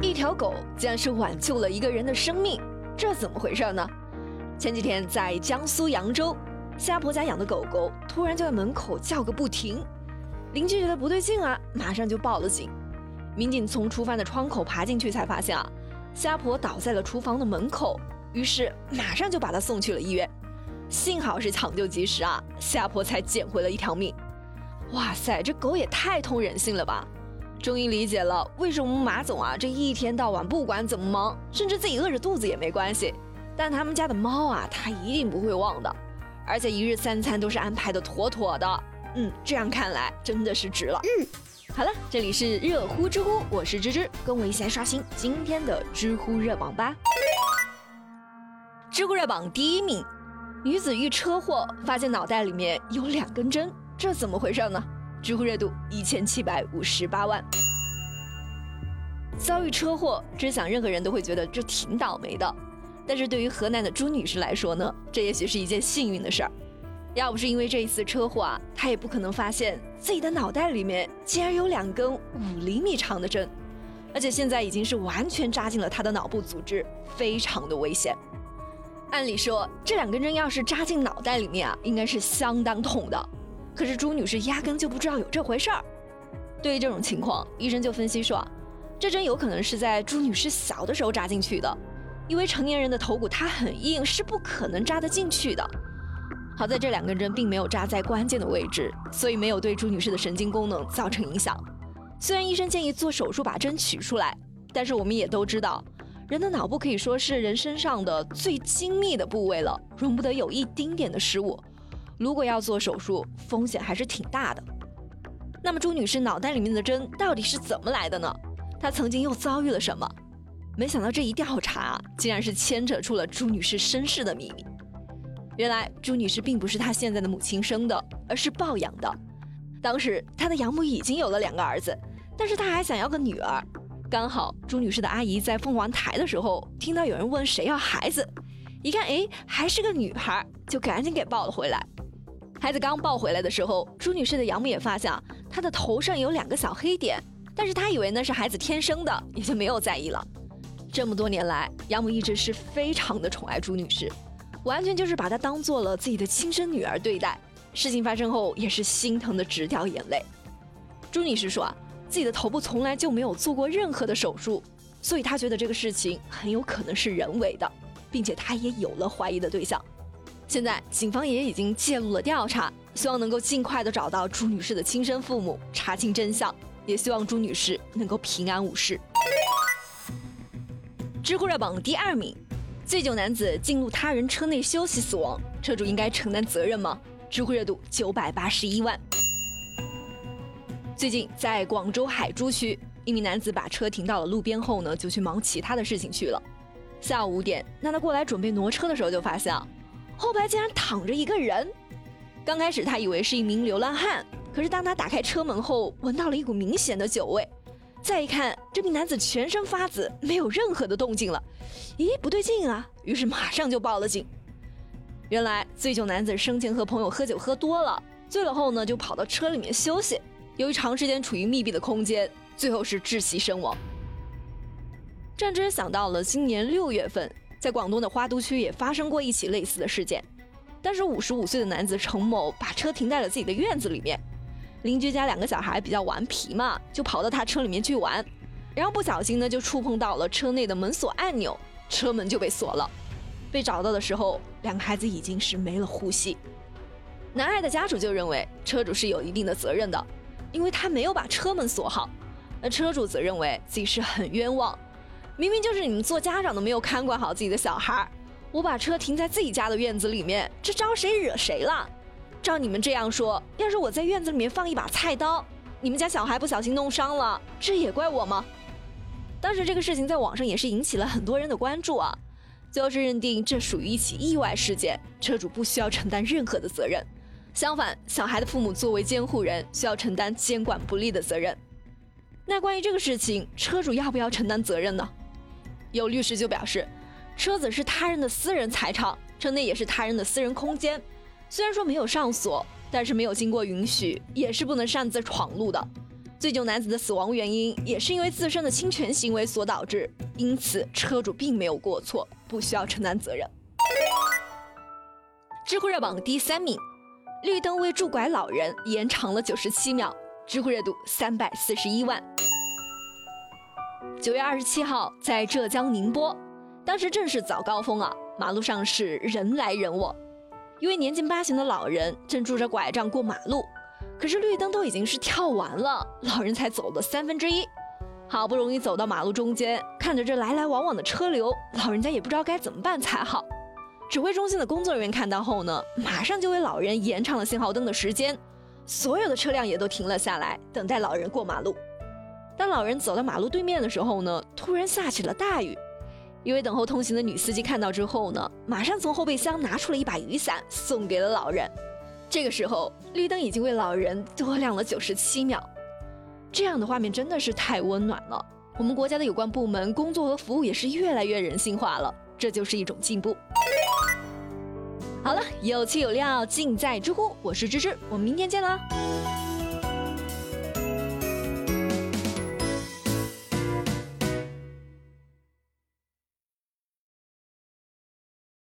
一条狗竟然是挽救了一个人的生命，这怎么回事呢？前几天在江苏扬州，夏婆家养的狗狗突然就在门口叫个不停，邻居觉得不对劲啊，马上就报了警。民警从厨房的窗口爬进去，才发现啊，夏婆倒在了厨房的门口，于是马上就把她送去了医院。幸好是抢救及时啊，夏婆才捡回了一条命。哇塞，这狗也太通人性了吧！终于理解了为什么马总啊这一天到晚不管怎么忙，甚至自己饿着肚子也没关系，但他们家的猫啊他一定不会忘的，而且一日三餐都是安排的妥妥的。嗯，这样看来真的是值了。嗯，好了，这里是热乎知乎，我是芝芝，跟我一起来刷新今天的知乎热榜吧。知乎热榜第一名。女子遇车祸，发现脑袋里面有两根针，这怎么回事呢？知乎热度一千七百五十八万。遭遇车祸，只想任何人都会觉得这挺倒霉的，但是对于河南的朱女士来说呢，这也许是一件幸运的事儿。要不是因为这一次车祸啊，她也不可能发现自己的脑袋里面竟然有两根五厘米长的针，而且现在已经是完全扎进了她的脑部组织，非常的危险。按理说，这两根针要是扎进脑袋里面啊，应该是相当痛的。可是朱女士压根就不知道有这回事儿。对于这种情况，医生就分析说，这针有可能是在朱女士小的时候扎进去的，因为成年人的头骨它很硬，是不可能扎得进去的。好在这两根针并没有扎在关键的位置，所以没有对朱女士的神经功能造成影响。虽然医生建议做手术把针取出来，但是我们也都知道。人的脑部可以说是人身上的最精密的部位了，容不得有一丁点的失误。如果要做手术，风险还是挺大的。那么朱女士脑袋里面的针到底是怎么来的呢？她曾经又遭遇了什么？没想到这一调查，竟然是牵扯出了朱女士身世的秘密。原来朱女士并不是她现在的母亲生的，而是抱养的。当时她的养母已经有了两个儿子，但是她还想要个女儿。刚好朱女士的阿姨在凤凰台的时候，听到有人问谁要孩子，一看，哎，还是个女孩，就赶紧给抱了回来。孩子刚抱回来的时候，朱女士的养母也发现啊她的头上有两个小黑点，但是她以为那是孩子天生的，也就没有在意了。这么多年来，养母一直是非常的宠爱朱女士，完全就是把她当做了自己的亲生女儿对待。事情发生后，也是心疼的直掉眼泪。朱女士说啊。自己的头部从来就没有做过任何的手术，所以她觉得这个事情很有可能是人为的，并且她也有了怀疑的对象。现在警方也已经介入了调查，希望能够尽快的找到朱女士的亲生父母，查清真相，也希望朱女士能够平安无事。知乎热榜第二名，醉酒男子进入他人车内休息死亡，车主应该承担责任吗？知乎热度九百八十一万。最近，在广州海珠区，一名男子把车停到了路边后呢，就去忙其他的事情去了。下午五点，当他过来准备挪车的时候，就发现啊后排竟然躺着一个人。刚开始他以为是一名流浪汉，可是当他打开车门后，闻到了一股明显的酒味。再一看，这名男子全身发紫，没有任何的动静了。咦，不对劲啊！于是马上就报了警。原来醉酒男子生前和朋友喝酒喝多了，醉了后呢，就跑到车里面休息。由于长时间处于密闭的空间，最后是窒息身亡。战之想到了今年六月份，在广东的花都区也发生过一起类似的事件。当时五十五岁的男子程某把车停在了自己的院子里面，邻居家两个小孩比较顽皮嘛，就跑到他车里面去玩，然后不小心呢就触碰到了车内的门锁按钮，车门就被锁了。被找到的时候，两个孩子已经是没了呼吸。男孩的家属就认为车主是有一定的责任的。因为他没有把车门锁好，那车主则认为自己是很冤枉，明明就是你们做家长的没有看管好自己的小孩，我把车停在自己家的院子里面，这招谁惹谁了？照你们这样说，要是我在院子里面放一把菜刀，你们家小孩不小心弄伤了，这也怪我吗？当时这个事情在网上也是引起了很多人的关注啊，最后是认定这属于一起意外事件，车主不需要承担任何的责任。相反，小孩的父母作为监护人，需要承担监管不力的责任。那关于这个事情，车主要不要承担责任呢？有律师就表示，车子是他人的私人财产，车内也是他人的私人空间。虽然说没有上锁，但是没有经过允许，也是不能擅自闯入的。醉酒男子的死亡原因也是因为自身的侵权行为所导致，因此车主并没有过错，不需要承担责任。知乎热榜第三名，绿灯为拄拐老人延长了九十七秒，知乎热度三百四十一万。九月二十七号，在浙江宁波，当时正是早高峰啊，马路上是人来人往，一位年近八旬的老人正拄着拐杖过马路。可是绿灯都已经是跳完了，老人才走了三分之一，好不容易走到马路中间，看着这来来往往的车流，老人家也不知道该怎么办才好。指挥中心的工作人员看到后呢，马上就为老人延长了信号灯的时间，所有的车辆也都停了下来，等待老人过马路。当老人走到马路对面的时候呢，突然下起了大雨，一位等候通行的女司机看到之后呢，马上从后备箱拿出了一把雨伞，送给了老人。这个时候，绿灯已经为老人多亮了九十七秒，这样的画面真的是太温暖了。我们国家的有关部门工作和服务也是越来越人性化了，这就是一种进步。好了，有气有料尽在知乎，我是芝芝，我们明天见啦。